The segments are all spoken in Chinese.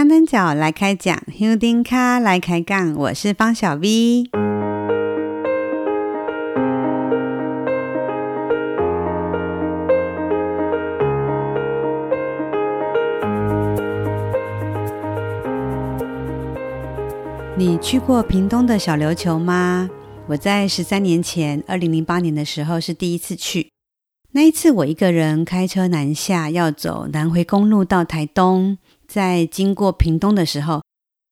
香灯脚来开讲，香灯脚来开杠，我是方小 V。你去过屏东的小琉球吗？我在十三年前，二零零八年的时候是第一次去。那一次我一个人开车南下，要走南回公路到台东。在经过屏东的时候，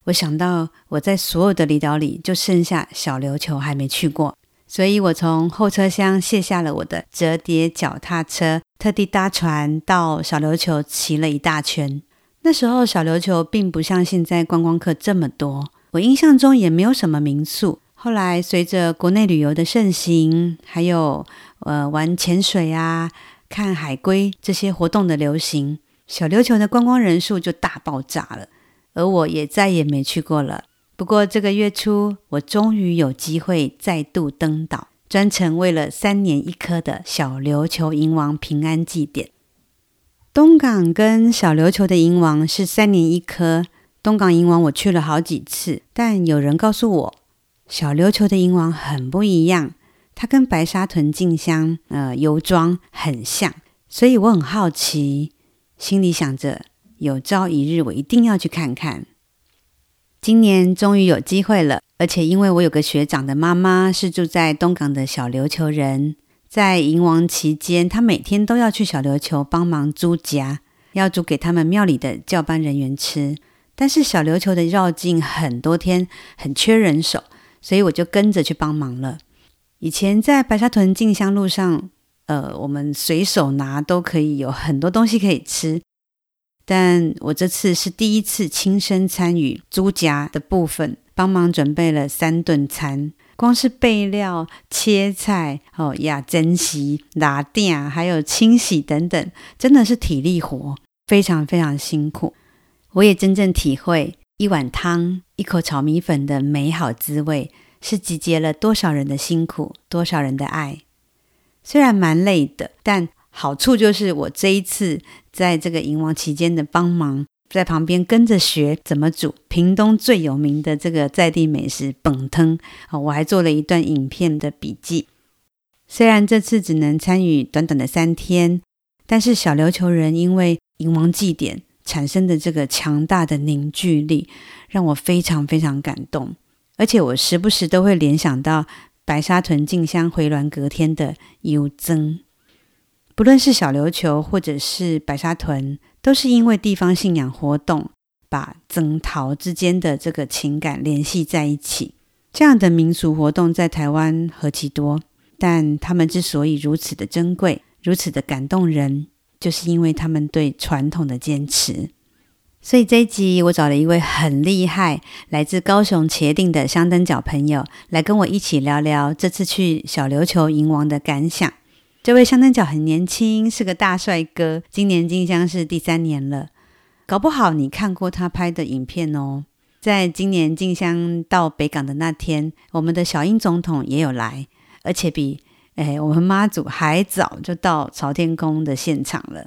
我想到我在所有的离岛里就剩下小琉球还没去过，所以我从后车厢卸下了我的折叠脚踏车，特地搭船到小琉球骑了一大圈。那时候小琉球并不像现在观光客这么多。我印象中也没有什么民宿。后来随着国内旅游的盛行，还有呃玩潜水啊、看海龟这些活动的流行，小琉球的观光人数就大爆炸了。而我也再也没去过了。不过这个月初，我终于有机会再度登岛，专程为了三年一颗的小琉球银王平安祭典。东港跟小琉球的银王是三年一颗。东港银王我去了好几次，但有人告诉我，小琉球的银王很不一样，它跟白沙屯进香呃游庄很像，所以我很好奇，心里想着有朝一日我一定要去看看。今年终于有机会了，而且因为我有个学长的妈妈是住在东港的小琉球人，在银王期间，她每天都要去小琉球帮忙租家，要煮给他们庙里的教班人员吃。但是小琉球的绕境很多天，很缺人手，所以我就跟着去帮忙了。以前在白沙屯进香路上，呃，我们随手拿都可以有很多东西可以吃。但我这次是第一次亲身参与猪夹的部分，帮忙准备了三顿餐，光是备料、切菜、哦呀、蒸席、拿垫，还有清洗等等，真的是体力活，非常非常辛苦。我也真正体会一碗汤、一口炒米粉的美好滋味，是集结了多少人的辛苦，多少人的爱。虽然蛮累的，但好处就是我这一次在这个银王期间的帮忙，在旁边跟着学怎么煮屏东最有名的这个在地美食饭汤。啊我还做了一段影片的笔记。虽然这次只能参与短短的三天，但是小琉球人因为银王祭典。产生的这个强大的凝聚力，让我非常非常感动，而且我时不时都会联想到白沙屯进香回銮隔天的游增。不论是小琉球或者是白沙屯，都是因为地方信仰活动，把僧逃之间的这个情感联系在一起。这样的民俗活动在台湾何其多，但他们之所以如此的珍贵，如此的感动人。就是因为他们对传统的坚持，所以这一集我找了一位很厉害、来自高雄茄萣的香灯脚朋友来跟我一起聊聊这次去小琉球银王的感想。这位香灯脚很年轻，是个大帅哥，今年进香是第三年了。搞不好你看过他拍的影片哦。在今年进香到北港的那天，我们的小英总统也有来，而且比。哎，我们妈祖还早就到朝天宫的现场了。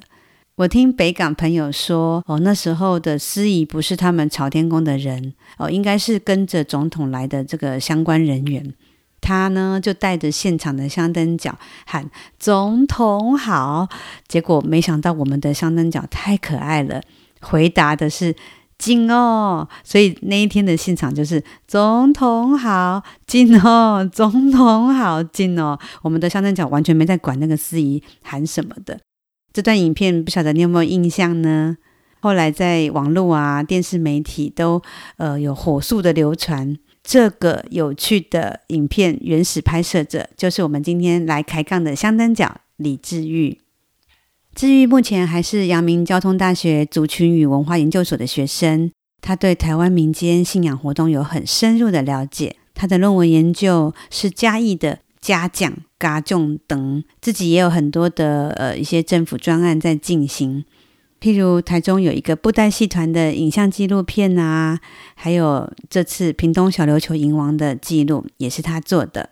我听北港朋友说，哦，那时候的司仪不是他们朝天宫的人，哦，应该是跟着总统来的这个相关人员。他呢就带着现场的香灯脚喊“总统好”，结果没想到我们的香灯脚太可爱了，回答的是。敬哦，所以那一天的现场就是总统好，敬哦，总统好，敬哦。我们的香灯角完全没在管那个司仪喊什么的。这段影片不晓得你有没有印象呢？后来在网络啊、电视媒体都呃有火速的流传。这个有趣的影片原始拍摄者就是我们今天来开杠的香灯角李志玉。至于目前还是阳明交通大学族群与文化研究所的学生，他对台湾民间信仰活动有很深入的了解。他的论文研究是嘉义的嘉奖、嘎众等，自己也有很多的呃一些政府专案在进行。譬如台中有一个布袋戏团的影像纪录片啊，还有这次屏东小琉球银王的记录也是他做的。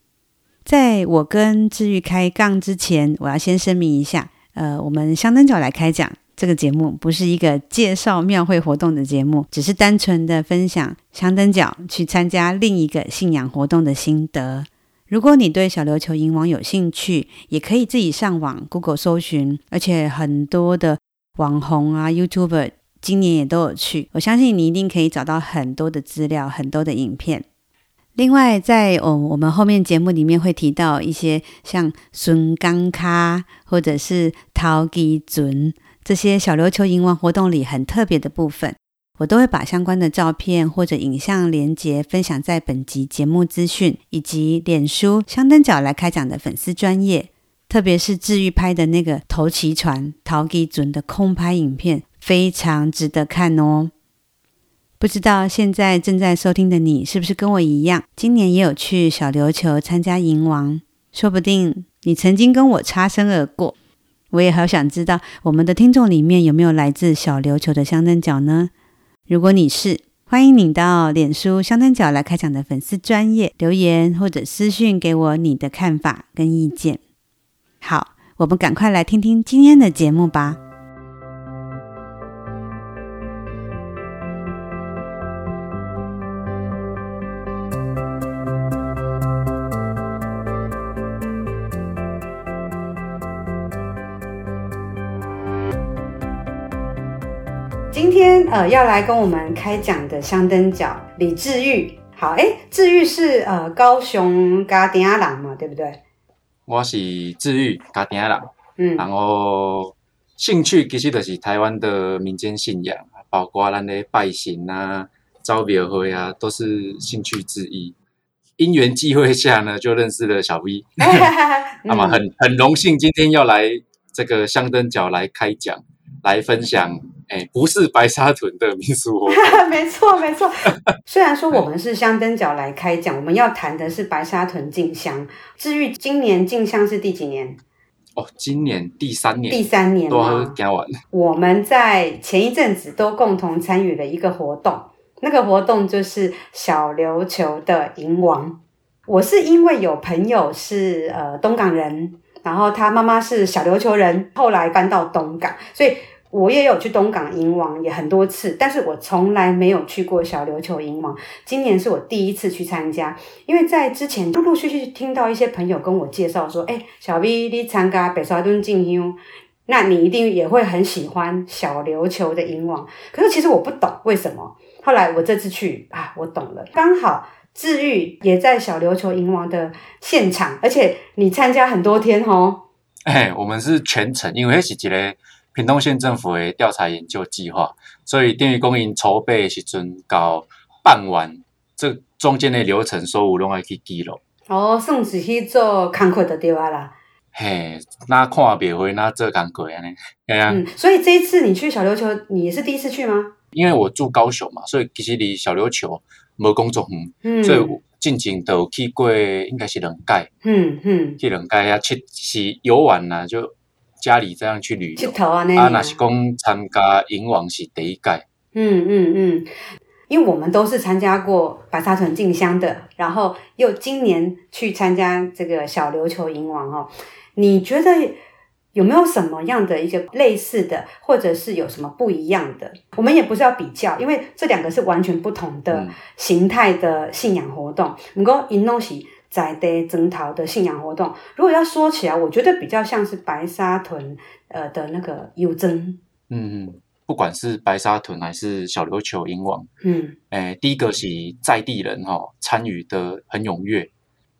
在我跟志玉开杠之前，我要先声明一下。呃，我们香灯角来开讲，这个节目不是一个介绍庙会活动的节目，只是单纯的分享香灯角去参加另一个信仰活动的心得。如果你对小琉球迎王有兴趣，也可以自己上网 Google 搜寻，而且很多的网红啊、YouTuber 今年也都有去，我相信你一定可以找到很多的资料、很多的影片。另外，在哦，我们后面节目里面会提到一些像孙刚卡或者是陶基准这些小琉球迎王活动里很特别的部分，我都会把相关的照片或者影像连结分享在本集节目资讯以及脸书香灯角来开讲的粉丝专页，特别是治愈拍的那个头旗船陶基准的空拍影片，非常值得看哦。不知道现在正在收听的你是不是跟我一样，今年也有去小琉球参加迎王？说不定你曾经跟我擦身而过。我也好想知道，我们的听众里面有没有来自小琉球的香灯脚呢？如果你是，欢迎你到脸书香灯脚来开讲的粉丝专页留言或者私讯给我你的看法跟意见。好，我们赶快来听听今天的节目吧。呃要来跟我们开讲的香灯角李志玉，好哎，志玉是呃高雄嘉鼎仔人嘛，对不对？我是志玉嘉鼎仔人，嗯，然后兴趣其实就是台湾的民间信仰，包括咱的拜神啊、招庙会啊，都是兴趣之一。因缘际会下呢，就认识了小 V，那么很很荣幸今天要来这个香灯角来开讲，来分享。哎，不是白沙屯的民俗活动，没错没错。虽然说我们是香灯角来开讲，我们要谈的是白沙屯进香。至于今年进香是第几年？哦，今年第三年，第三年都讲完。我们在前一阵子都共同参与了一个活动，那个活动就是小琉球的迎王。我是因为有朋友是呃东港人，然后他妈妈是小琉球人，后来搬到东港，所以。我也有去东港迎王，也很多次，但是我从来没有去过小琉球迎王。今年是我第一次去参加，因为在之前陆陆续续听到一些朋友跟我介绍说：“哎，小 V 你参加北沙屯进香，那你一定也会很喜欢小琉球的迎王。”可是其实我不懂为什么。后来我这次去啊，我懂了，刚好治愈也在小琉球迎王的现场，而且你参加很多天哦。哎，我们是全程，因为是一个。屏东县政府的调查研究计划，所以电力供应筹备的时阵到办完，这中间的流程所有拢爱去记录。哦，算是去做工课的对啊啦。嘿，那看庙会，那做工课安尼。嗯，所以这一次你去小琉球，你也是第一次去吗？因为我住高雄嘛，所以其实离小琉球无工作远，嗯，所以进前都有去过，应该是两届，嗯嗯，去两届啊，去是游玩呐，就。家里这样去旅游，啊，那是讲参加迎王是第一届。嗯嗯嗯，因为我们都是参加过白沙屯进香的，然后又今年去参加这个小琉球迎王哦。你觉得有没有什么样的一个类似的，或者是有什么不一样的？我们也不是要比较，因为这两个是完全不同的形态的信仰活动。不过因拢是。在地征讨的信仰活动，如果要说起来，我觉得比较像是白沙屯呃的那个游征。嗯嗯，不管是白沙屯还是小琉球迎王，嗯，诶、欸，第一个是在地人哈、喔，参与的很踊跃。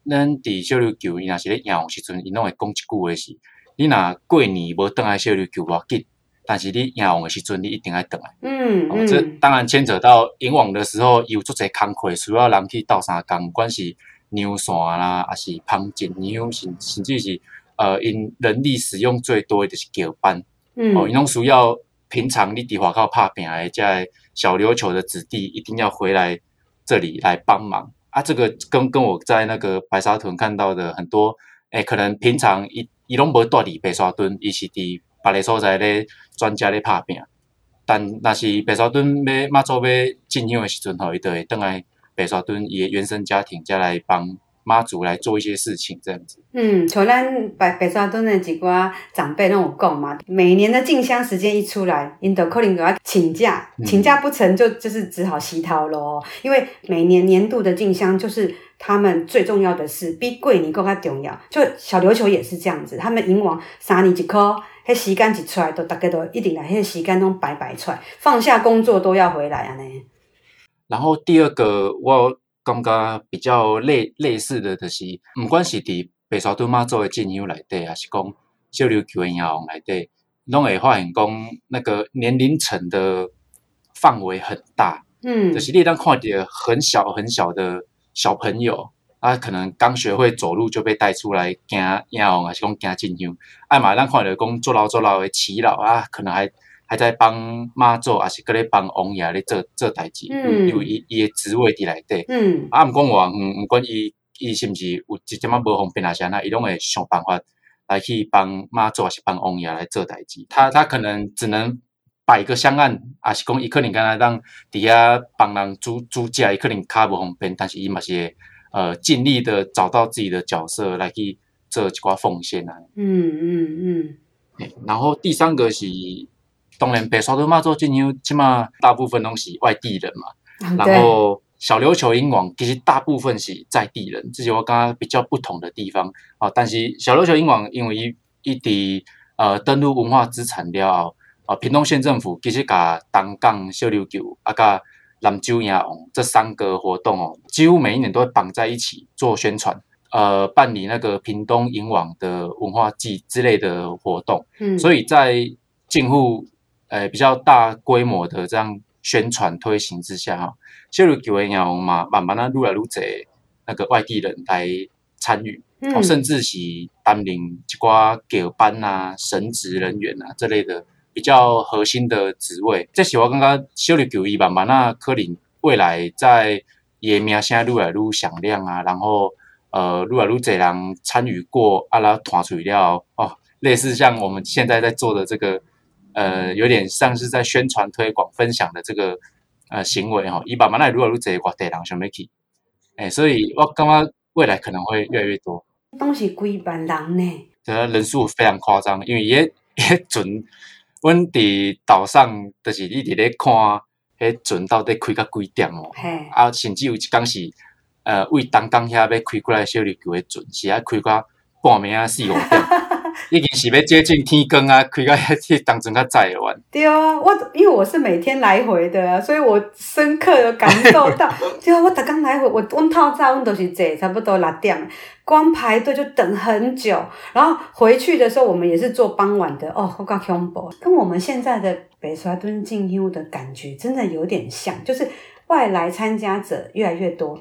咱伫小琉球，伊若是咧迎王时阵，伊拢会讲一句话是：你若过年无倒来小琉球无要紧，但是你迎王的时阵，你一定要等来。嗯嗯，这当然牵扯到迎王的时候有做侪工课，需要人去斗相共，关系。牛线啦，还是旁剪牛，甚甚至是呃，因人力使用最多的就是轿班，嗯，哦，因拢需要平常你伫外口拍拼的，在小琉球的子弟一定要回来这里来帮忙啊。这个跟跟我在那个白沙屯看到的很多，诶、欸，可能平常伊伊拢无住伫白沙屯，伊是伫别个所在咧专家咧拍拼，但若是白沙屯要马祖要进香的时阵吼，伊就会倒来。白沙屯伊原生家庭再来帮妈祖来做一些事情，这样子。嗯，像咱白白沙屯的几挂长辈让我讲嘛，每年的进香时间一出来，因都可能都要请假，请假不成就就是只好洗头咯。因为每年年度的进香就是他们最重要的是，比过年更加重要。就小琉球也是这样子，他们迎王三年一颗，迄时间一出来，都大家都一定来，迄时间拢白白出来，放下工作都要回来啊呢。然后第二个我。感觉比较类类似的，就是不管是伫白沙屯妈祖的进香内底，还是讲小琉球的迎王内底，拢会发现讲那个年龄层的范围很大。嗯，就是你当看到很小很小的小朋友，啊可能刚学会走路就被带出来行迎王，还是讲行进香。哎嘛，咱看到讲做老做老的耆老啊，可能还。还在帮妈祖，还是搁咧帮王爷咧做做代志，嗯、因为伊伊诶职位伫内底。嗯，啊，毋讲话，毋毋管伊伊是毋是有一点仔无方便啊？啥那伊拢会想办法来去帮妈祖，还是帮王爷来做代志。他他可能只能摆个香案，还是讲伊可能敢若当伫遐帮人煮煮食，伊可能较无方便，但是伊嘛是会呃尽力的找到自己的角色来去做一寡奉献啊。嗯嗯嗯。然后第三个是。当然，北沙屯妈祖进香，起码大部分都是外地人嘛。嗯、然后小琉球迎王其实大部分是在地人，这是我刚刚比较不同的地方啊。但是小琉球迎王因为伊伊伫呃登录文化资产了啊，屏东县政府其实把东港小琉球啊，甲南州迎王这三个活动哦，几乎每一年都会绑在一起做宣传，呃，办理那个屏东银网的文化祭之类的活动。嗯，所以在近乎。呃，比较大规模的这样宣传推行之下，哈，小琉球迎王嘛，慢慢的越来越多那个外地人来参与，嗯、哦，甚至是担任一寡教班啊、神职人员啊这类的比较核心的职位。这是我感觉小琉球伊慢慢啊，可能未来在伊名声越来越响亮啊，然后呃，越来越多人参与过，啊，然后传出了哦，类似像我们现在在做的这个。呃，有点像是在宣传、推广、分享的这个呃行为哈。伊爸妈那如果如这些地人想要去，哎，所以我感觉未来可能会越来越多。都是几万人呢？这人数非常夸张，因为迄迄阵，阮伫岛上就是一直咧看，迄阵到底开到几点哦？嘿啊，甚至有一天是呃，为东港遐要开过来小琉球的准，是要开到半暝啊四五点。已经是要接近天光啊，开个去当阵较早完。对啊，我因为我是每天来回的啊，所以我深刻的感受到，对啊，我逐工来回，我阮透早阮都是坐差不多六点，光排队就等很久，然后回去的时候我们也是坐傍晚的哦，好恐怖，跟我们现在的白沙屯进香的感觉真的有点像，就是外来参加者越来越多。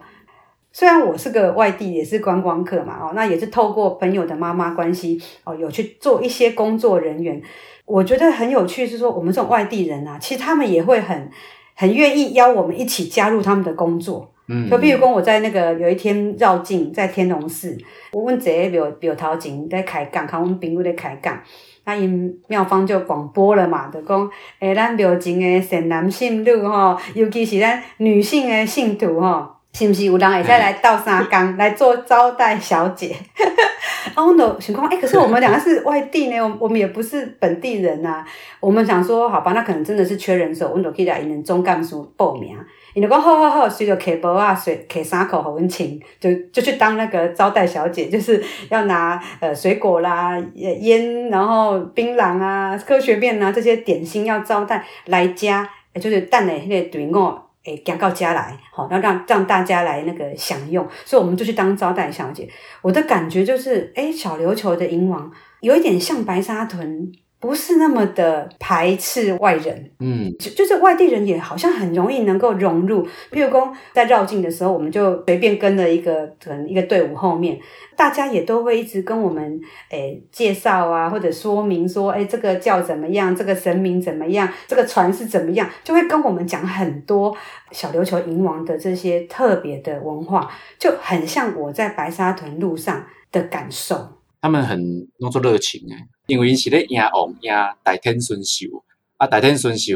虽然我是个外地，也是观光客嘛，哦，那也是透过朋友的妈妈关系，哦，有去做一些工作人员。我觉得很有趣，是说我们这种外地人啊，其实他们也会很很愿意邀我们一起加入他们的工作。嗯，就比如说我在那个有一天绕境在天龙寺，我问这个庙庙头前在开讲，看我们朋友在开讲，那因庙方就广播了嘛，就讲诶，咱庙前的善男信女吼，尤其是咱女性的信徒吼。是不是有人会再来倒三工 来做招待小姐？啊，我都想讲，哎，可是我们两个是外地呢，我我们也不是本地人呐、啊。我们想说，好吧，那可能真的是缺人手，我们就可以来因总干事报名。伊就讲好好好，随着摕包啊，随摕衫裤互阮穿，就就去当那个招待小姐，就是要拿呃水果啦、烟，然后槟榔啊、科学面啊这些点心要招待来家，就是等的迄个队伍。诶，赶到家来，好，要让让大家来那个享用，所以我们就去当招待小姐。我的感觉就是，诶，小琉球的银王有一点像白沙屯。不是那么的排斥外人，嗯，就就是外地人也好像很容易能够融入。譬如说在绕境的时候，我们就随便跟了一个可能一个队伍后面，大家也都会一直跟我们诶、欸、介绍啊，或者说明说，诶、欸、这个叫怎么样，这个神明怎么样，这个船是怎么样，就会跟我们讲很多小琉球迎王的这些特别的文化，就很像我在白沙屯路上的感受。他们很弄作热情诶，因为因是咧迎王迎大天顺寿，啊大天顺寿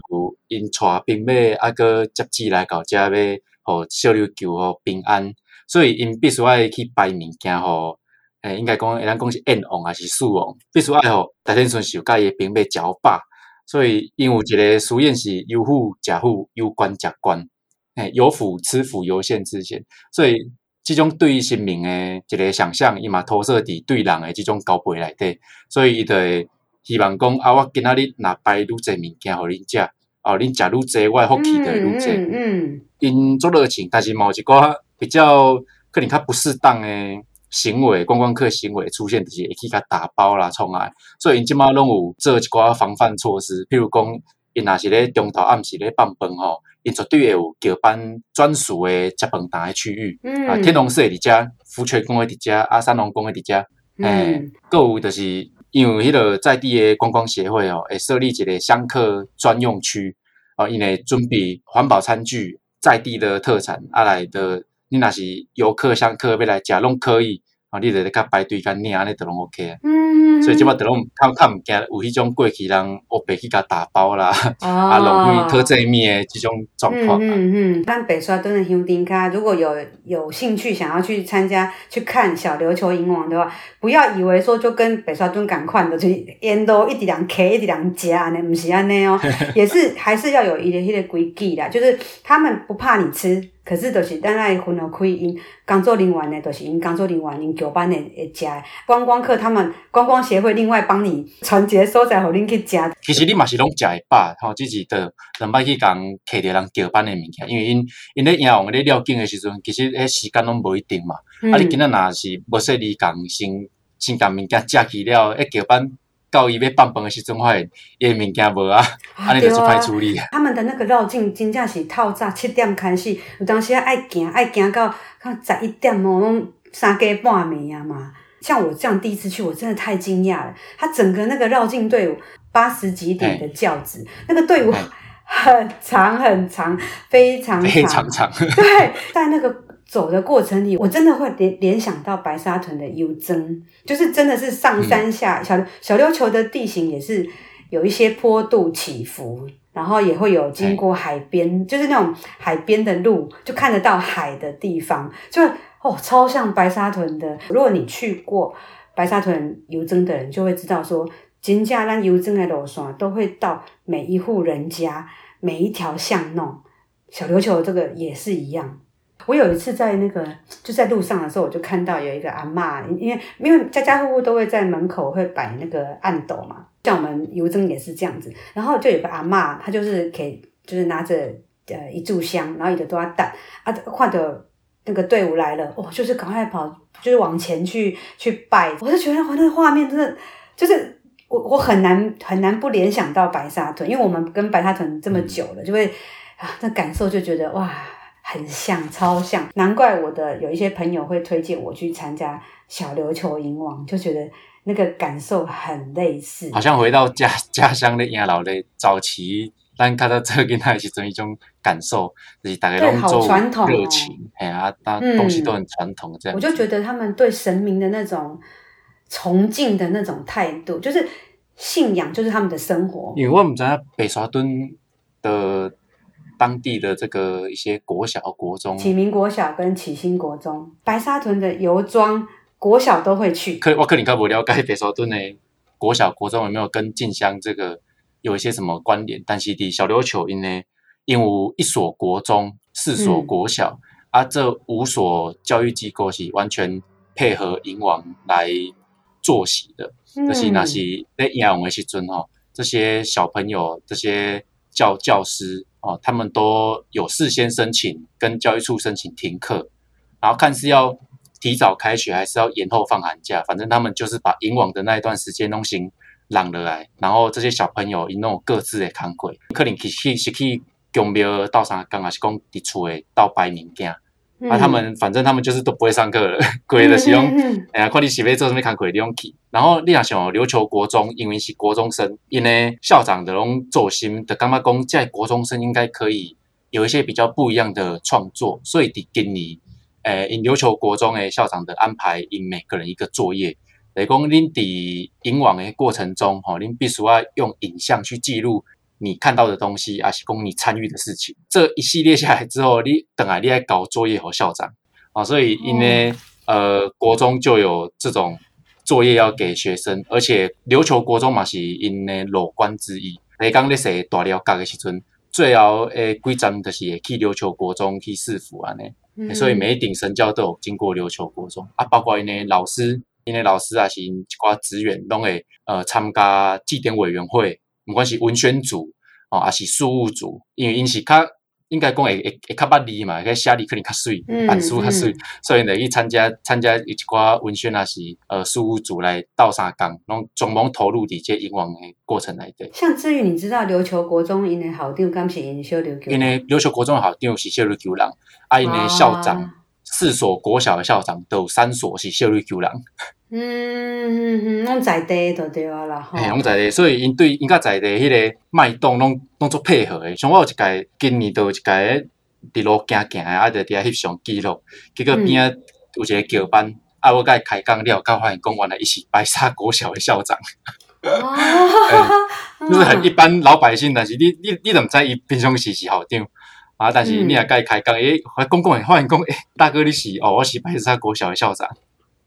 因带兵马啊，搁接旨来到遮要，互小琉球互平安，所以因必须爱去拜物件吼，诶、应该讲会，咱讲是燕王还是树王，必须爱吼，大天孙是有甲伊兵马交霸，所以因有一个俗谚是有虎食虎，有官食官，诶，有虎吃虎，犹羡之嫌，所以这种对于生命诶一个想象，伊嘛投射伫对人诶这种交配内底，所以伊就会希望讲啊，我今仔日若摆愈侪物件互恁食。哦，恁食愈济，我福气就会愈济。嗯，因做热情，但是某一寡比较可能较不适当诶行为，观光客行为出现，就是会去甲打包啦、创啊。所以因即马拢有做一寡防范措施，譬如讲，因若是咧中昼暗时咧放饭吼，因绝对会有交班专属的接饭单诶区域。嗯，啊，天龙寺诶伫遮，福泉宫诶伫遮，啊，三龙宫诶伫遮。嗯，阁有就是。因为迄个在地的观光协会哦，会设立一个香客专用区哦，因为准备环保餐具、在地的特产啊来的，你若是游客、香客要来食拢可以。啊，你着咧甲排队甲领，安尼都拢 OK 啊。嗯，所以即摆都拢较较毋惊有迄种过去人乌白去甲打包啦，哦、啊浪费特制面诶即种状况。嗯嗯嗯。咱白沙墩的乡丁卡，如果有有兴趣想要去参加去看小琉球银王的话，不要以为说就跟白沙屯同款的，就烟都一直两开一直两夹安尼，毋是安尼哦，也是还是要有一个迄个规矩啦，就是他们不怕你吃。可是，就是咱爱分互开因工作人员呢，就是因工作人员因交班的会食。观光客他们观光协会另外帮你传接所在，互恁去食。其实你嘛是拢食会饱，吼，只是的，两摆去讲摕着人交班的物件，因为因因咧营王咧了景的时阵，其实迄时间拢无一定嘛。啊，你今仔若是无说你讲先先讲物件食去了，一交班。到伊要放饭的时阵，发现伊的物件无啊，安尼就做歹处理。他们的那个绕境真正是透早七点开始，有当时爱行爱行到看十一点哦，拢三更半暝啊嘛。像我这样第一次去，我真的太惊讶了。他整个那个绕境队伍八十几顶的轿子，那个队伍很长很长，非常长非常长。对，在那个。走的过程里，我真的会联联想到白沙屯的游曾，就是真的是上山下、嗯、小小琉球的地形也是有一些坡度起伏，然后也会有经过海边，嗯、就是那种海边的路，就看得到海的地方，就哦超像白沙屯的。如果你去过白沙屯游曾的人，就会知道说，金家兰游曾的路线都会到每一户人家，每一条巷弄，小琉球这个也是一样。我有一次在那个就在路上的时候，我就看到有一个阿嬷，因为因为家家户户都会在门口会摆那个暗斗嘛，像我们邮政也是这样子。然后就有个阿嬷，她就是给就是拿着呃一炷香，然后一直都要带啊，画的那个队伍来了，哦，就是赶快跑，就是往前去去拜。我就觉得哇，那个画面真的就是我我很难很难不联想到白沙屯，因为我们跟白沙屯这么久了，就会啊，那感受就觉得哇。很像，超像，难怪我的有一些朋友会推荐我去参加小琉球银王，就觉得那个感受很类似，好像回到家 家乡的养老的早期，但看到这个跟他其中一种感受，就是大家都做热情，哎呀、啊，那东西都很传统这样、嗯。我就觉得他们对神明的那种崇敬的那种态度，就是信仰，就是他们的生活。因为我们在北沙墩的。当地的这个一些国小、国中，启明国小跟启新国中，白沙屯的游庄国小都会去。可我可能较不了解白沙屯的国小、国中有没有跟进香这个有一些什么关联？但是的小琉球因呢，因为有一所国中、四所国小，嗯、啊，这五所教育机构是完全配合银王来作息的。嗯、就是那是在银王的时阵哈，这些小朋友、这些教教师。哦，他们都有事先申请，跟教育处申请停课，然后看是要提早开学还是要延后放寒假，反正他们就是把以往的那一段时间弄行让了来，然后这些小朋友一弄各自的工课，可能去去是去宫庙到啥刚还是讲伫厝诶到摆物件。啊，他们反正他们就是都不会上课了，鬼的使用，哎呀，看你是要做什么看鬼的用去。然后你若想琉球国中，因为是国中生，因为校长的拢做心的，感觉讲在国中生应该可以有一些比较不一样的创作，所以得给你，诶，因琉球国中诶校长的安排，因每个人一个作业，来讲恁伫引网的过程中，吼，恁必须要用影像去记录。你看到的东西，还是供你参与的事情，这一系列下来之后，你等下你来搞作业和校长，啊，所以因为、哦、呃国中就有这种作业要给学生，而且琉球国中嘛是因的裸官之一。你刚咧说大寮角的时阵，最后诶规章就是去琉球国中去试服安尼，嗯、所以每一顶神教都有经过琉球国中。啊，包括因的老师，因的老师啊是因一寡职员拢会呃参加祭典委员会，不管是文宣组哦，还是事务组，因为因是较。应该讲会会会较捌字嘛，个写字可能较水，板书较水，所以呢去参加参加一寡文宣啊，是呃事务组来斗相共，拢总忙投入伫这英王的过程内底。像至于你知道琉球国中因的校长敢是因小琉球？因为琉球国中的校长是小琉球人，啊因的校长四所国小的校长都有三所是小琉球人。嗯嗯嗯，拢在地就对啊啦，吼。拢在地，所以因对因甲在地迄个脉动拢拢做配合诶。像我有一届今年都有一届伫路行行诶，啊，着伫遐翕相记录。结果边仔有一个桥班，啊，我甲伊开讲了，甲发现讲原来伊是白沙国小诶校长。哦、欸，就是很一般老百姓，但是你你你怎么知伊平常时是校长啊？但是你也甲伊开讲，诶、嗯，公公诶，发现讲，诶，大哥你是哦，我是白沙国小诶校长。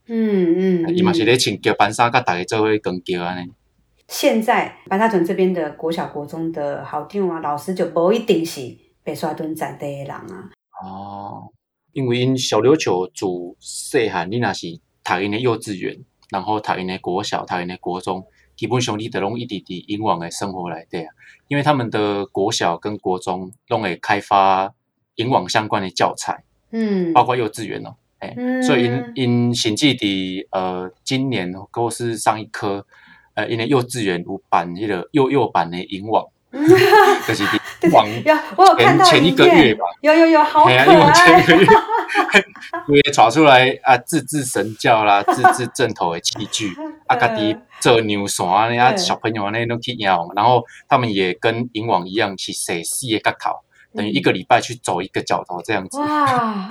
嗯嗯，伊嘛是咧穿桥班衫，甲大家做伙扛轿安尼。现在白沙屯这边的国小、国中的校长啊、老师就无一定是白沙屯在地的人啊。哦，因为因小琉球自细汉，你若是读因的幼稚园，然后读因的国小、读因的国中，基本上你都拢一直伫英王的生活来底啊。因为他们的国小跟国中拢会开发英王相关的教材，嗯，包括幼稚园哦。哎，嗯、所以因因甚至的呃，今年或是上一科，呃，因为幼稚园有办迄个幼幼版的英王，就是的王，我有看到前一个月吧，有有有，好可爱，因为前一个月，也抓出来啊，自制神教啦，自制正头的器具，啊，家己做牛线呢，啊，小朋友呢都去养，然后他们也跟英王一样去写四个角头，等于一个礼拜去走一个角头这样子。哇。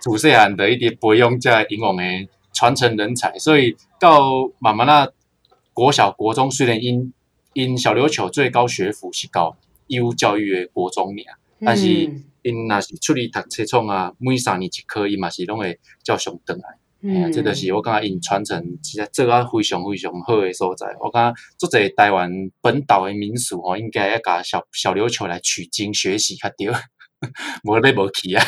主细汉的一点不用在英王诶传承人才，所以到慢慢那国小国中虽然因因小琉球最高学府是高义务教育的国中尔，但是因若是出去读册创啊，每三年一科伊嘛是拢会照常转来，嗯，啊、这个是我感觉因传承其实做啊非常非常好的所在。我感觉做这台湾本岛的民俗哦，应该要甲小小琉球来取经学习较对，无咧无去啊。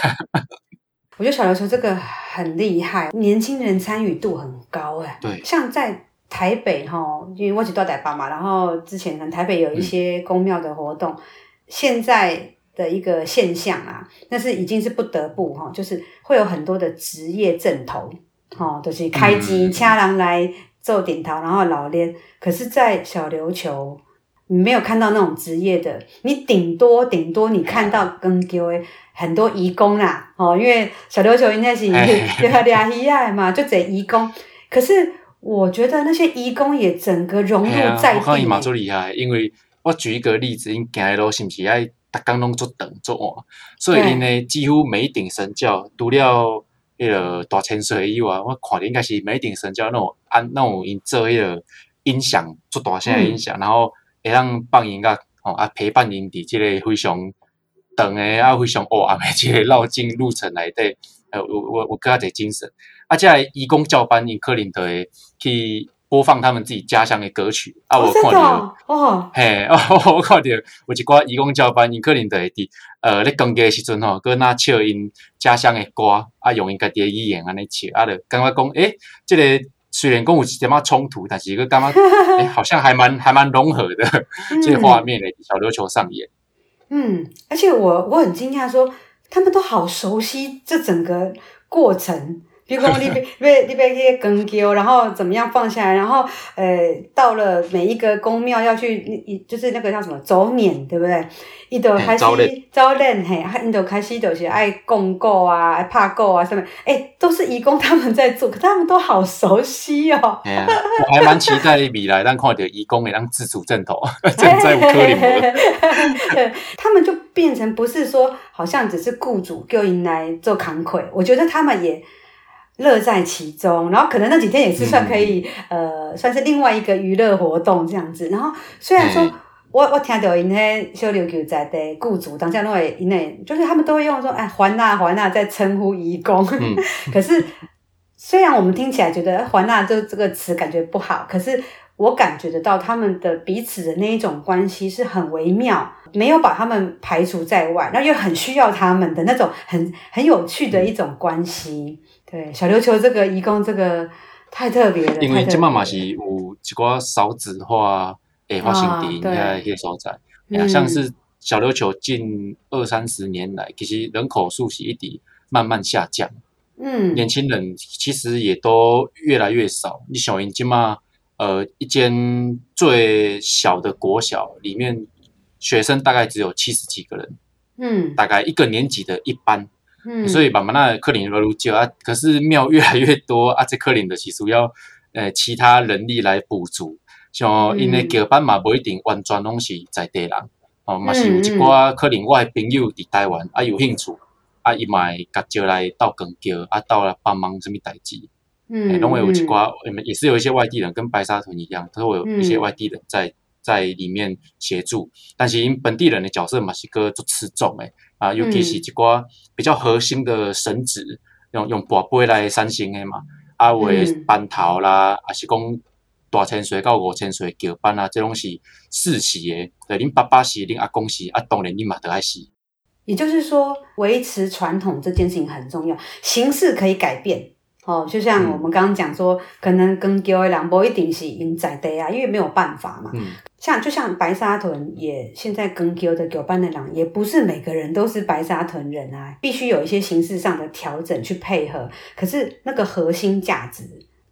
我觉得小琉球这个很厉害，年轻人参与度很高哎。对，像在台北哈，因为我只到台北嘛，然后之前可能台北有一些公庙的活动，嗯、现在的一个现象啊，那是已经是不得不哈，就是会有很多的职业阵头，哈，都、就是开机掐人来做顶头，然后老练。可是，在小琉球，你没有看到那种职业的，你顶多顶多你看到跟各位。很多义工啦，哦，因为小琉球应该是有俩一样嘛，就这移工。可是我觉得那些移工也整个融入在地。我看伊嘛做厉害，因为我举一个例子，因行的路是不是爱逐工拢做长做晚，所以因呢几乎每一顶神轿，除了迄个大千岁以外，我看的应该是每一顶神轿那种安那种因做迄个音响做大声的音响，嗯、然后会让放音乐哦啊陪伴因伫这个非常。等诶，啊，非常哦，啊，每节绕境路程来对，呃，我我我更加的精神。啊，接下来移工教班，因可能都会去播放他们自己家乡的歌曲。啊，我看到，哦，嘿，哦，我看到有一寡义工教班，因可能都会伫呃咧讲嘅时阵吼，搁那唱因家乡的歌，啊，用因家己的语言安尼唱，啊，就感觉讲，诶，这个虽然讲有一点仔冲突，但是搁感觉，诶，好像还蛮还蛮融合的，这个画面诶，小琉球上演。嗯，而且我我很惊讶，说他们都好熟悉这整个过程。比如说你别别你别去更丢，然后怎么样放下来，然后呃，到了每一个宫庙要去，一就是那个叫什么走撵，对不对？伊就开始招练嘿，伊就开始就是爱供果啊，爱拍鼓啊什么，哎，都是义工他们在做，可他们都好熟悉哦。哎呀，我还蛮期待未来，但看到义工会当自主阵头，正在科里 他们就变成不是说好像只是雇主叫因来做扛魁，我觉得他们也。乐在其中，然后可能那几天也是算可以，嗯、呃，算是另外一个娱乐活动这样子。然后虽然说我我听到因迄小琉球在的雇主，当下拢会因为就是他们都会用说哎环娜环娜在称呼义工，嗯、可是虽然我们听起来觉得环娜这这个词感觉不好，可是我感觉得到他们的彼此的那一种关系是很微妙，没有把他们排除在外，然后又很需要他们的那种很很有趣的一种关系。对，小琉球这个移工这个太特别了，因为这妈妈是有一寡少子化。诶，发生地应该些所在，嗯、像是小琉球近二三十年来，其实人口数是一直慢慢下降。嗯，年轻人其实也都越来越少。你小英今嘛，呃，一间最小的国小里面，学生大概只有七十几个人。嗯，大概一个年级的一班。嗯，所以慢慢那课龄越来越少啊，可是庙越来越多啊，这客林的其实要呃其他人力来补足。像因为桥班嘛，不一定完全拢是在地人，哦，嘛是有一寡可能我的朋友伫台湾啊有兴趣，啊伊嘛会甲招来到广桥，啊到来帮忙什么代志，嗯，拢会有一寡，也是有一些外地人跟白沙屯一样，都会有一些外地人在在里面协助，但是因本地人的角色嘛是个做吃重诶，啊，尤其是一寡比较核心的神职，用用跋杯来三星的嘛，啊为班头啦，啊是讲。大千岁到五千岁叫班啊，这种是世袭的。对，恁爸爸是，恁阿公是，啊，当然你嘛得爱是。也就是说，维持传统这件事情很重要，形式可以改变。哦，就像我们刚刚讲说，嗯、可能跟叫的人不一定是因在地啊，因为没有办法嘛。嗯。像就像白沙屯也现在跟叫的叫班的人，也不是每个人都是白沙屯人啊，必须有一些形式上的调整去配合。可是那个核心价值。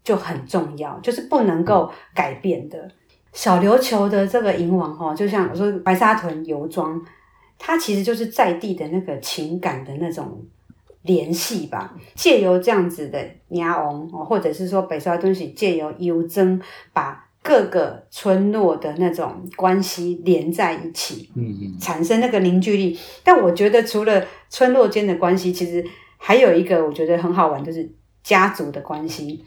就很重要，就是不能够改变的。小琉球的这个银王哦，就像我说白沙屯游庄，它其实就是在地的那个情感的那种联系吧。借由这样子的鸭王哦，或者是说北沙屯是借由游庄，把各个村落的那种关系连在一起，嗯嗯，产生那个凝聚力。但我觉得除了村落间的关系，其实还有一个我觉得很好玩，就是家族的关系。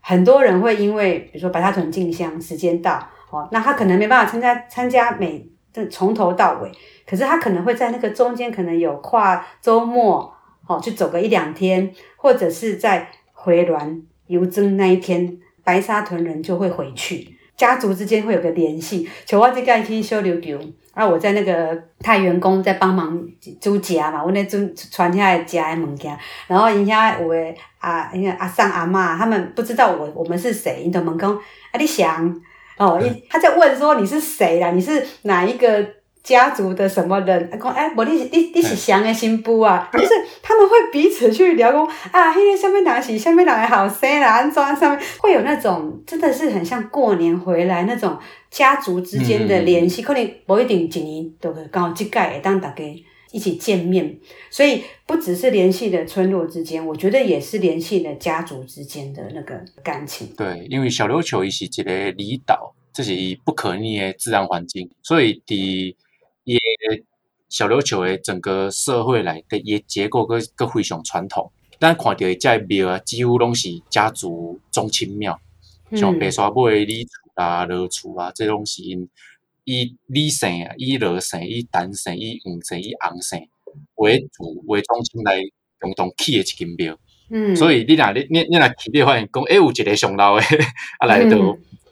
很多人会因为，比如说白沙屯进香时间到，哦，那他可能没办法参加参加每这从头到尾，可是他可能会在那个中间可能有跨周末，哦，去走个一两天，或者是在回銮游庄那一天，白沙屯人就会回去，家族之间会有个联系。像我这个去小琉球，啊，我在那个太原宫在帮忙煮家嘛，我那煮传下来家的物件，然后人家有的。啊，因为阿桑阿妈他们不知道我我们是谁，你懂吗？讲啊，你想哦，他在问说你是谁啦？你是哪一个家族的什么人？讲哎，我你你你是谁的新妇啊？就是他们会彼此去聊，讲啊，那个下面人是下面哪个好生啦，安装上面会有那种真的是很像过年回来那种家族之间的联系，嗯、可能不一定一年都会刚好这届会当大家。一起见面，所以不只是联系了村落之间，我觉得也是联系了家族之间的那个感情。对，因为小琉球是一个离岛，这是不可逆的自然环境，所以的也小琉球的整个社会来的也结构个个非常传统。但看到的这庙啊，几乎拢是家族宗亲庙，像白沙尾李厝啊、罗厝啊这种是因。以李姓啊，以罗姓，以陈姓，以黄姓，以洪姓为主为中心来共同起的一间庙。嗯，所以你若你你你若去，你会发现讲，诶，有一个上老诶，啊来到，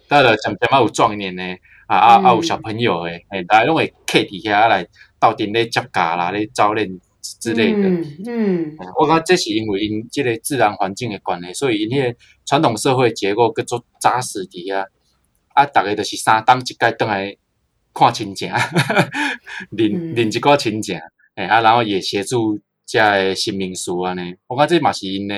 到了渐渐啊有壮年诶，啊啊啊有小朋友诶，诶，大家拢会客伫遐来斗阵咧接驾啦，咧招练之类的。嗯，嗯我感觉这是因为因即个自然环境的关系，所以因迄个传统社会结构叫做扎实伫遐，啊，逐个就是三冬一届转来。看亲情，认认一个亲情，哎啊，然后也协助家的新民俗啊呢。我感觉这嘛是因呢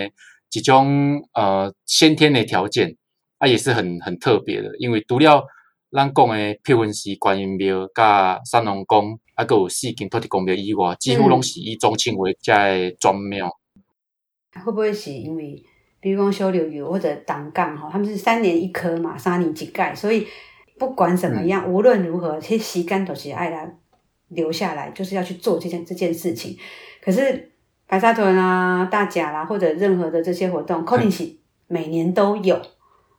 一种呃先天的条件，啊也是很很特别的。因为除了咱讲的碧云寺观音庙、甲三龙宫，啊，个有四间土地公庙以外，几乎拢是以宗亲为家的庄庙。会不会是因为比如讲小琉球或者东港哈，他们是三年一颗嘛，三年一盖，所以。不管怎么样，嗯、无论如何，其实时间都是爱来留下来，就是要去做这件这件事情。可是白沙屯啊、大甲啦，或者任何的这些活动，可能是每年都有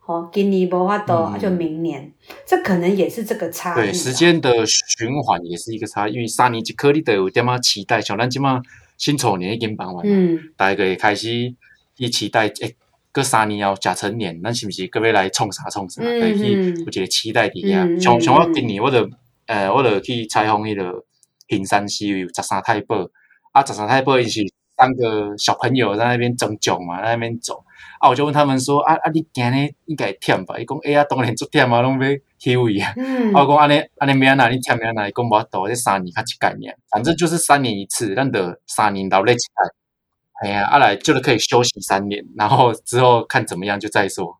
哦，今年无法度，嗯、就明年，这可能也是这个差异。对，时间的循环也是一个差异，因为三年一颗你都有点么期待，像咱即马新丑年已经办完，嗯，大家开始一期待，诶，过三年后甲辰年，咱是不是各位来创啥创啥？可以，我觉得期待底下，像像我今年我就，呃，我就去采访迄个平山西有十三太保，啊，十三太保伊是三个小朋友在那边争奖嘛，在那边走，啊，我就问他们说，啊啊，你今日应该忝吧？伊讲，哎呀，当然足忝啊，拢要休位啊。嗯，啊，我讲安尼安尼咩啊？哪你忝咩啊？哪伊讲无多，这三年较一概念，反正就是三年一次，咱得三年劳累起来。哎呀，阿来就是可以休息三年，然后之后看怎么样就再说。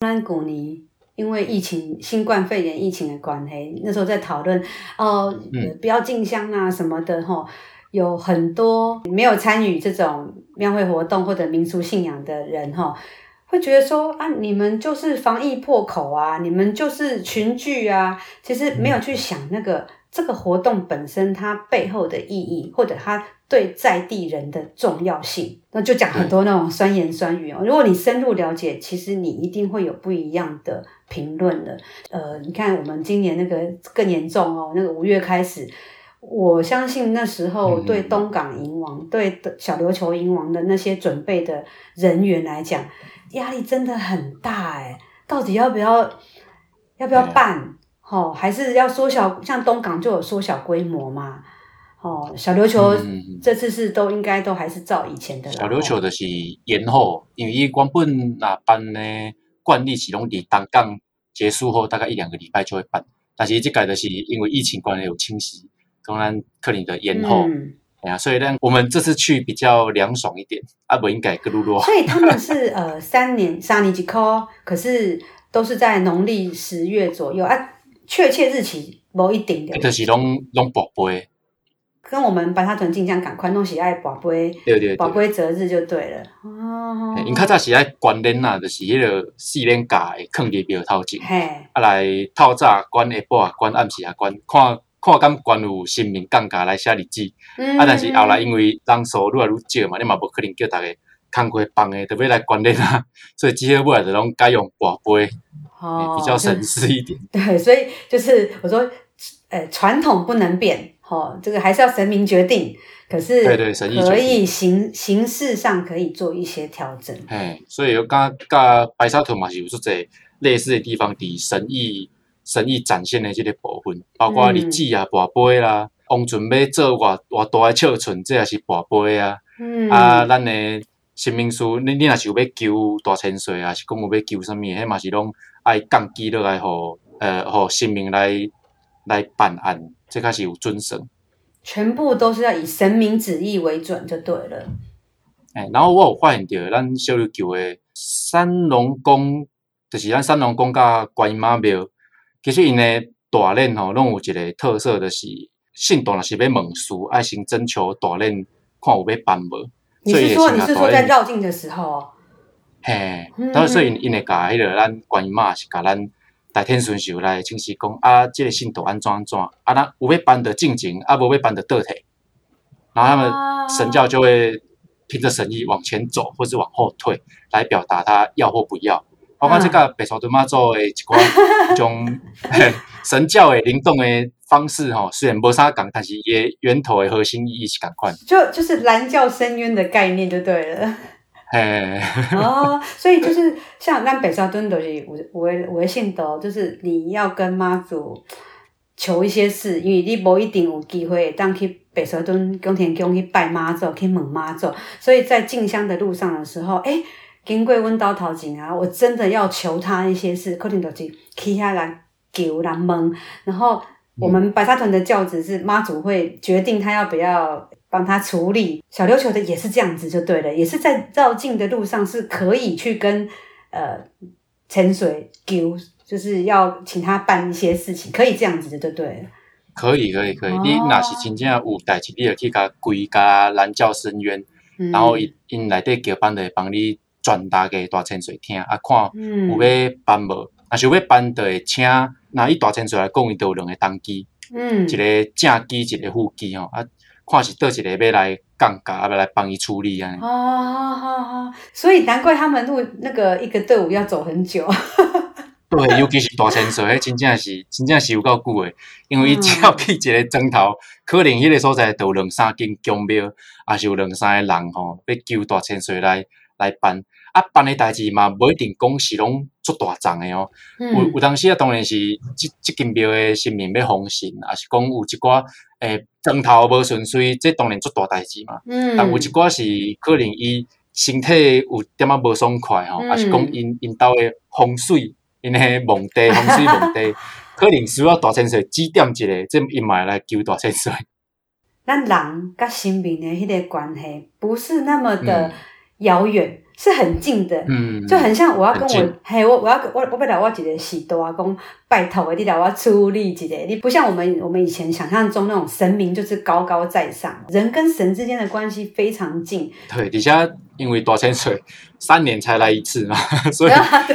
咱古尼因为疫情，新冠肺炎疫情的关系，那时候在讨论哦，不要进香啊什么的吼，有很多没有参与这种庙会活动或者民俗信仰的人哈，会觉得说啊，你们就是防疫破口啊，你们就是群聚啊，其实没有去想那个。这个活动本身它背后的意义，或者它对在地人的重要性，那就讲很多那种酸言酸语哦。如果你深入了解，其实你一定会有不一样的评论的。呃，你看我们今年那个更严重哦，那个五月开始，我相信那时候对东港银王、嗯、对小琉球银王的那些准备的人员来讲，压力真的很大哎。到底要不要要不要办？哦，还是要缩小，像东港就有缩小规模嘛。哦，小琉球这次是都应该都还是照以前的。小琉球的是延后，因为原本那办呢惯例是拢伫东港结束后大概一两个礼拜就会办，但是这改的是因为疫情关系有侵袭，当然克林的延后。嗯，哎呀，所以呢，我们这次去比较凉爽一点，啊不应该更落落。所以他们是 呃三年三年级考，可是都是在农历十月左右啊。确切日期无一定的，就是拢拢博杯，跟我们白沙屯进香赶快拢是爱博杯，对对，博杯择日就对了。哦，因较早是爱关联呐，就是迄个四连假的囥伫庙头前，嘿，啊来透早关下晡啊关暗时啊关，看看敢关有神明降价来写日子，嗯、啊但是后来因为人数愈来愈少嘛，你嘛无可能叫大家工课放诶，特别来关联啊，所以之后尾来就拢改用挂杯。哦，比较省事一点。对，所以就是我说，呃，传统不能变，哦，这个还是要神明决定。可是，对对，神意可以形形式上可以做一些调整。哎，所以有刚刚白沙屯嘛是有说在类似的地方，的神意神意展现的这个部分，包括日子啊、跋杯啦，王准备做偌偌大的尺寸，这也是跋杯啊。嗯啊，咱的神明书，你你若是有要求大千岁啊，是讲有要求什么，迄嘛是拢。爱降低落来，互呃，互神明来来办案，这开始有准绳。全部都是要以神明旨意为准，就对了。哎，然后我有发现着，咱小琉球的三龙宫，就是咱三龙宫甲观音妈庙，其实因的大链吼，拢有一个特色，就是信徒若是要问事，爱先征求大链，看有要办无。你是说你是说在绕境的时候？嘿，然后所以因会甲迄个咱观音妈是甲咱大天顺寿来请示讲啊，这个信徒安怎安怎啊？咱有要办的进前，啊无要办的倒退，然后他们神教就会凭着神意往前走，或是往后退，来表达他要或不要。包括这个白沙屯妈祖的一寡 种神教的灵动的方式吼，虽然无啥共，但是也源头的核心意义是共款。就就是蓝教深渊的概念就对了。哎，哦，所以就是像咱北沙屯就是有有诶有诶信徒，就是你要跟妈祖求一些事，因为你无一定有机会当去北沙屯宫田宫去拜妈祖，去问妈祖，所以在进香的路上的时候，哎、欸，经过阮兜头前啊，我真的要求他一些事，可能就是去遐来求来问，然后我们白沙屯的教子是妈祖会决定他要不要。帮他处理小琉球的也是这样子就对了，也是在绕境的路上是可以去跟呃潜水求，就是要请他办一些事情，可以这样子的，对不对？可以可以可以，哦、你若是真正有代志，你就去甲跪甲拦轿申冤，嗯、然后因因内底叫班的帮你转达给大千水听，啊看有要办无，若、嗯、是有要办的会请，那伊大千水来讲，伊都有两个当机，嗯，一个正机，一个副机吼啊。看是倒一个要来降价，要来帮伊处理啊。哦，好好好，所以难怪他们路那个一个队伍要走很久。对，尤其是大千岁，迄真正是真正是有够久诶，因为伊只要去一个钟头，嗯、可能迄个所在都有两三间宫庙，也是有两三个人吼，要求大千岁来来办。啊，办诶代志嘛，无一定讲是拢做大众诶哦。嗯、有有当时啊，当然是即即间庙诶神明要封神，啊是讲有一寡诶钟头无顺遂，这当然做大代志嘛。嗯。但有一寡是可能伊身体有点仔无爽快吼，啊、嗯、是讲因因兜诶风水。因诶墓地 风水墓地，可能需要大千岁指点一下，这伊嘛来求大千岁。咱人甲神明诶迄个关系，不是那么的遥远。嗯是很近的，嗯，就很像我要跟我嘿，我我要我我本来我一个洗多啊公拜托的，你来我要出力一个，你不像我们我们以前想象中那种神明就是高高在上，人跟神之间的关系非常近。对，底下因为大千岁三年才来一次嘛，所以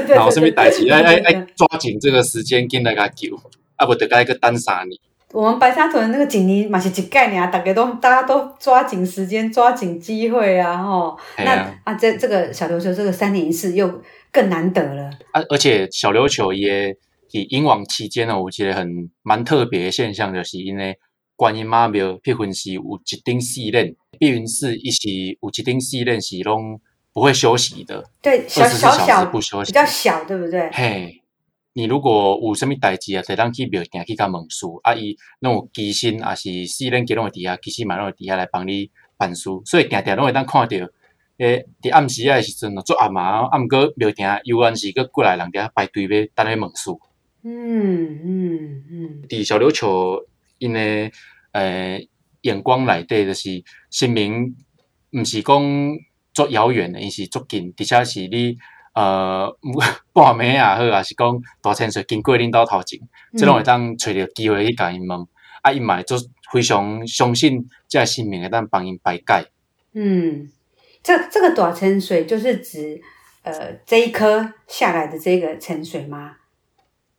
然后顺便代志哎哎哎抓紧这个时间跟大家求，啊不得该个等三年。我们白沙屯那个锦鲤嘛是一概念啊，大家都大家都抓紧时间，抓紧机会啊，吼。啊那啊，这这个小琉球这个三年一次又更难得了。啊，而且小琉球也以迎王期间呢，我觉得很蛮特别的现象，就是因为观音妈庙辟魂是有一顶四轮，碧云寺一是有一顶四轮是拢不会休息的。对，小小小不休息，比较小，对不对？嘿。你如果有啥物代志啊，就当去庙埕去甲问事，啊伊拢有机身，也是四轮吉拢会伫遐，其实嘛拢会伫遐来帮你办事，所以定定拢会当看着，诶，伫暗时啊时阵做暗嘛，啊毋过庙埕游园时阁过来人伫遐排队要等咧问事。嗯嗯嗯。伫小琉球因诶诶眼光内底，就是神明毋是讲足遥远诶，伊是足近，而且是你。呃，半暝也好，也是讲大千岁经过恁兜头前，即拢会当找着机会去甲因问，啊，伊嘛就非常相信这个神明会当帮因排解。嗯，这这个大沉水就是指呃这一颗下来的这个沉水吗？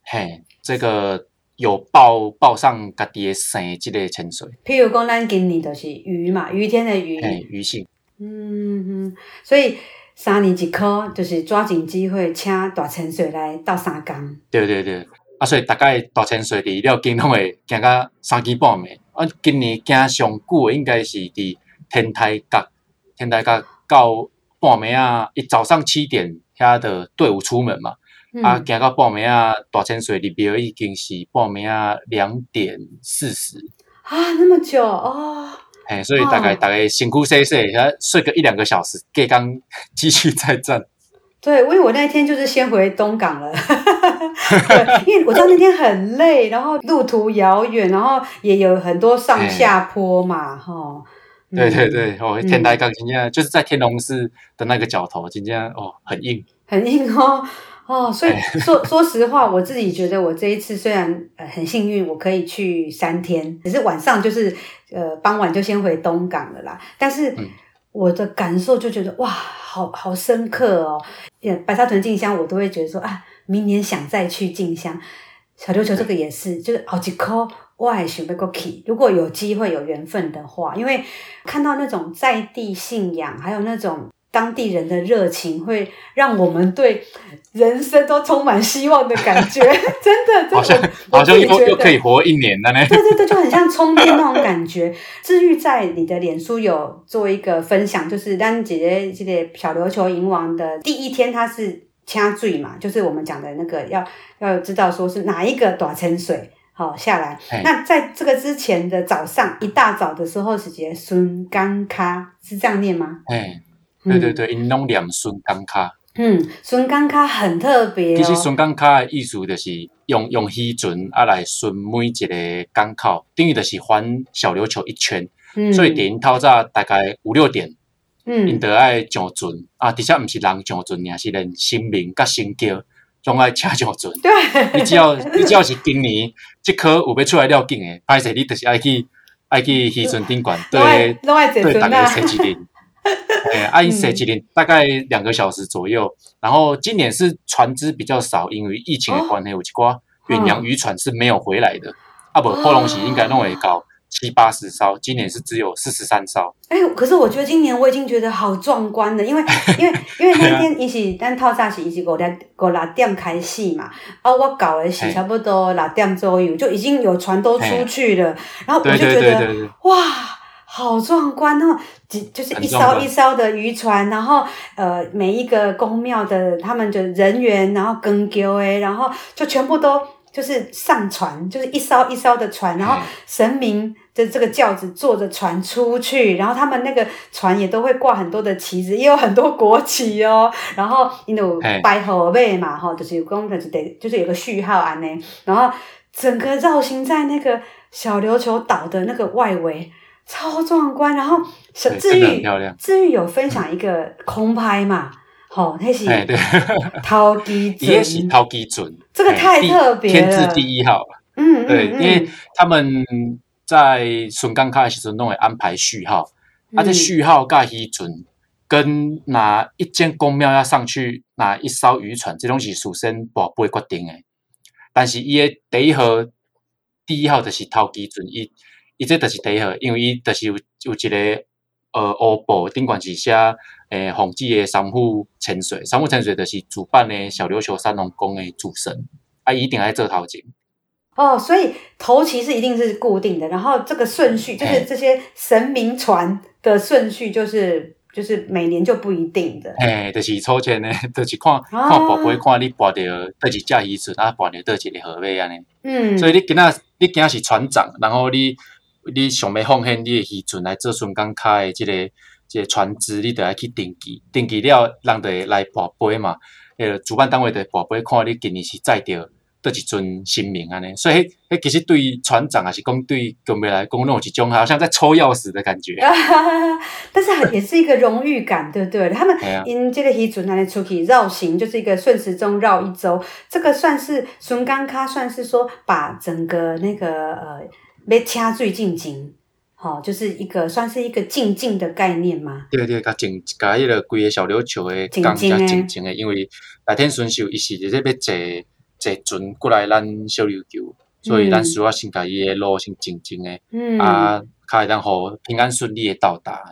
嘿，这个有报报上家己的生，即个沉水。譬如讲，咱今年就是鱼嘛，雨天的鱼。嘿，余姓。嗯哼，所以。三年一科，就是抓紧机会请大千岁来斗三工。对对对，啊，所以大概大千岁离了经拢会行到三更半暝。啊，今年行上久的应该是伫天台阁，天台阁到半暝啊，一早上七点遐的队伍出门嘛，嗯、啊，行到半暝啊，大千岁入庙已经是半暝啊两点四十。啊，那么久哦。哎，所以大概、哦、大概辛苦睡睡，然后睡个一两个小时，给刚继续再战。对，因为我那天就是先回东港了，对，因为我知道那天很累，然后路途遥远，然后也有很多上下坡嘛，哈、哦。对对对，哦，天台港今天就是在天龙寺的那个角头，今天哦很硬，很硬哦。哦，所以说说实话，我自己觉得我这一次虽然呃很幸运，我可以去三天，只是晚上就是呃傍晚就先回东港了啦。但是我的感受就觉得哇，好好深刻哦。白沙屯进香我都会觉得说啊，明年想再去进香。小琉球这个也是，就是好几颗我还想要过去。如果有机会有缘分的话，因为看到那种在地信仰，还有那种。当地人的热情会让我们对人生都充满希望的感觉，真的，真的，好像好像又又可以活一年了呢。对对对，就很像充电那种感觉。至于在你的脸书有做一个分享，就是当姐姐这个小琉球银王的第一天，他是掐坠嘛，就是我们讲的那个要要知道说是哪一个大千岁好下来。那在这个之前的早上一大早的时候，是接孙干咖是这样念吗？对对对，因拢念孙刚卡。嗯，孙刚卡很特别、哦。其实孙刚卡的意思就是用用渔船啊来顺每一个港口，等于就是环小琉球一圈。嗯、所以点透早大概五六点，嗯，因得爱上船啊，而且不是人上船，而是连生命甲神轿拢爱请上船。对，你只要你只要是今年即颗有要出来了境的，歹势你就是爱去爱去渔船顶管，对，对，大家说一声。哎，阿姨设几年？大概两个小时左右。然后今年是船只比较少，因为疫情的关系，有几挂远洋渔船是没有回来的。啊不，后龙喜应该弄会高七八十艘，今年是只有四十三艘。哎，可是我觉得今年我已经觉得好壮观了，因为 因为因为那天一起单套炸是一起五点五六点开戏嘛，啊，我搞的是差不多六点左右就已经有船都出去了，然后我就觉得哇，好壮观哦，就就是一艘一艘的渔船，然后呃每一个宫庙的他们的人员，然后更丢哎，然后就全部都。就是上船，就是一艘一艘的船，然后神明的这个轿子坐着船出去，然后他们那个船也都会挂很多的旗子，也有很多国旗哦。然后因为有摆号码嘛，哈，就是有公就是得就是有个序号安呢。然后整个绕行在那个小琉球岛的那个外围，超壮观。然后至于至于有分享一个空拍嘛。哦，那是陶基准，也是陶基准，这个太特别了，天字第一号。嗯，对，嗯、因为他们在巡港卡的时候都会安排序号，嗯、啊，这序号甲基准跟哪一间公庙要上去，哪一艘渔船，这东西首先不不会决定诶。但是伊的第一号，第一号就是陶基准，伊伊这就是第一号，因为伊就是有有一个呃乌布顶管是写。诶，皇祭的三户千岁，三户千岁就是主办的小琉球三龙宫的主神，啊，一定爱做头前。哦，所以头旗是一定是固定的，然后这个顺序就是这些神明船的顺序，就是就是每年就不一定的。诶，就是抽签呢，就是看、哦、看宝贝，看你拔到倒几只鱼船，啊，拔到倒几个河尾安尼。嗯，所以你今仔你今仔是船长，然后你你想要奉献你的渔船来做巡港卡的这个。这个船只你都要去登记，登记了，人就会来跋杯嘛。呃，主办单位的跋杯，看你今年是载着倒一尊神明安尼。所以，迄其实对于船长还是讲对宫庙来讲，那种一种好像在抽钥匙的感觉。但是也是一个荣誉感，对不对？他们 因这个渔船安尼出去绕行，就是一个顺时钟绕一周，这个算是巡港卡，算是说把整个那个呃要请水进前。哦，就是一个算是一个静静的概念吗？对对，甲静，甲迄个规个小琉球的讲较静静的，因为大天顺秀伊是直接要坐坐船过来咱小琉球，嗯、所以咱需要先甲伊的路先静静的，嗯啊，较会当好平安顺利的到达。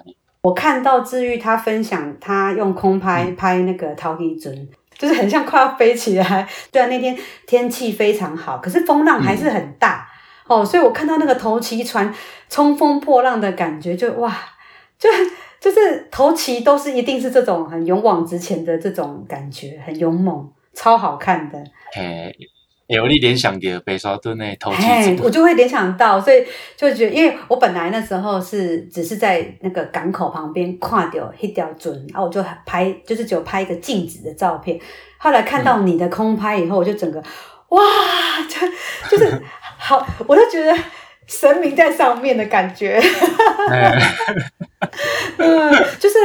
我看到治愈他分享，他用空拍拍那个陶基准，嗯、就是很像快要飞起来。对啊，那天天气非常好，可是风浪还是很大。嗯哦，所以我看到那个头旗船冲锋破浪的感觉就，就哇，就就是头旗都是一定是这种很勇往直前的这种感觉，很勇猛，超好看的。嘿，有你联想到白沙顿那头旗，我就会联想到，所以就觉得，因为我本来那时候是只是在那个港口旁边跨掉一条船，然后我就拍，就是只有拍一个静止的照片。后来看到你的空拍以后，我就整个哇，就就是。好，我都觉得神明在上面的感觉。嗯，就是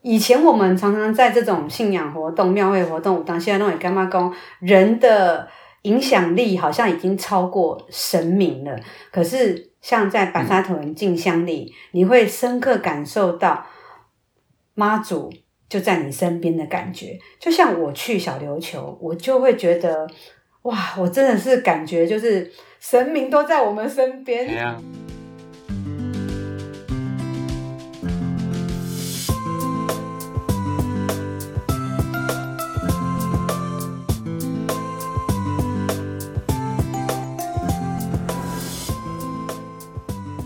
以前我们常常在这种信仰活动、庙会活动，我当现在那种干妈公，人的影响力好像已经超过神明了。可是像在白沙屯进香里，嗯、你会深刻感受到妈祖就在你身边的感觉。就像我去小琉球，我就会觉得。哇，我真的是感觉就是神明都在我们身边。啊、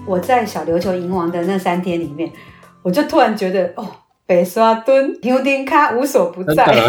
我在小琉球迎王的那三天里面，我就突然觉得哦，北沙屯有点卡无所不在。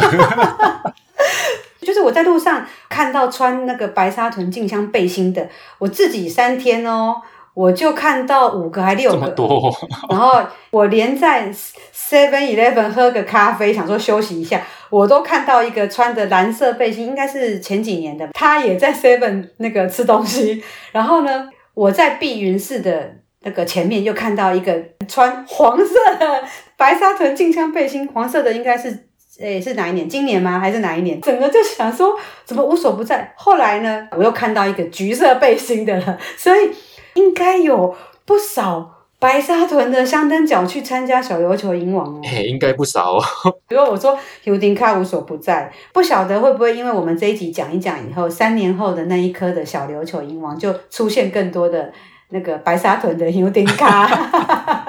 就是我在路上看到穿那个白沙屯静香背心的，我自己三天哦，我就看到五个还六个，这么多。然后我连在 Seven Eleven 喝个咖啡，想说休息一下，我都看到一个穿着蓝色背心，应该是前几年的，他也在 Seven 那个吃东西。然后呢，我在碧云寺的那个前面又看到一个穿黄色的白沙屯静香背心，黄色的应该是。诶，是哪一年？今年吗？还是哪一年？整个就想说，怎么无所不在？后来呢，我又看到一个橘色背心的了，所以应该有不少白沙屯的香灯脚去参加小琉球迎王哦。诶，应该不少哦。比 如我说尤丁卡无所不在，不晓得会不会因为我们这一集讲一讲以后，三年后的那一颗的小琉球迎王就出现更多的那个白沙屯的香灯脚。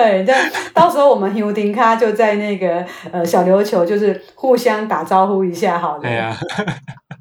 对，这 到时候我们香灯脚就在那个呃小琉球，就是互相打招呼一下好了。对呀。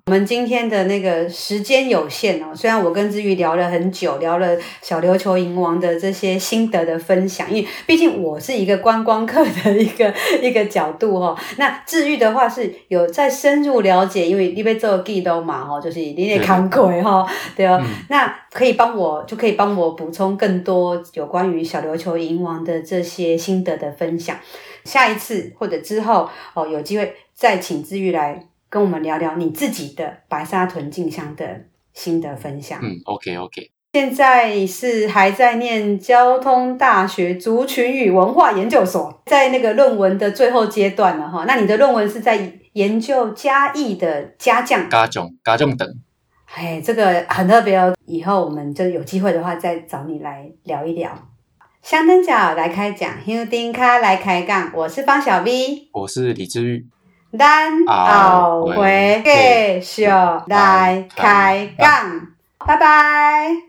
我们今天的那个时间有限哦，虽然我跟志玉聊了很久，聊了小琉球银王的这些心得的分享，因为毕竟我是一个观光客的一个一个角度哦。那志玉的话是有在深入了解，因为你被做记录嘛哈，就是你得看过哈，对哦。嗯、那可以帮我就可以帮我补充更多有关于小琉球银王的这些心得的分享。下一次或者之后哦，有机会再请志玉来。跟我们聊聊你自己的白沙屯进香的心得分享。嗯，OK OK。现在是还在念交通大学族群与文化研究所，在那个论文的最后阶段了哈。那你的论文是在研究嘉义的家将。家将，家将等。哎，这个很特别哦。以后我们就有机会的话，再找你来聊一聊。香灯脚来开讲，香丁咖来开杠。我是方小 V，我是李志玉。咱后回继续来开讲，拜拜。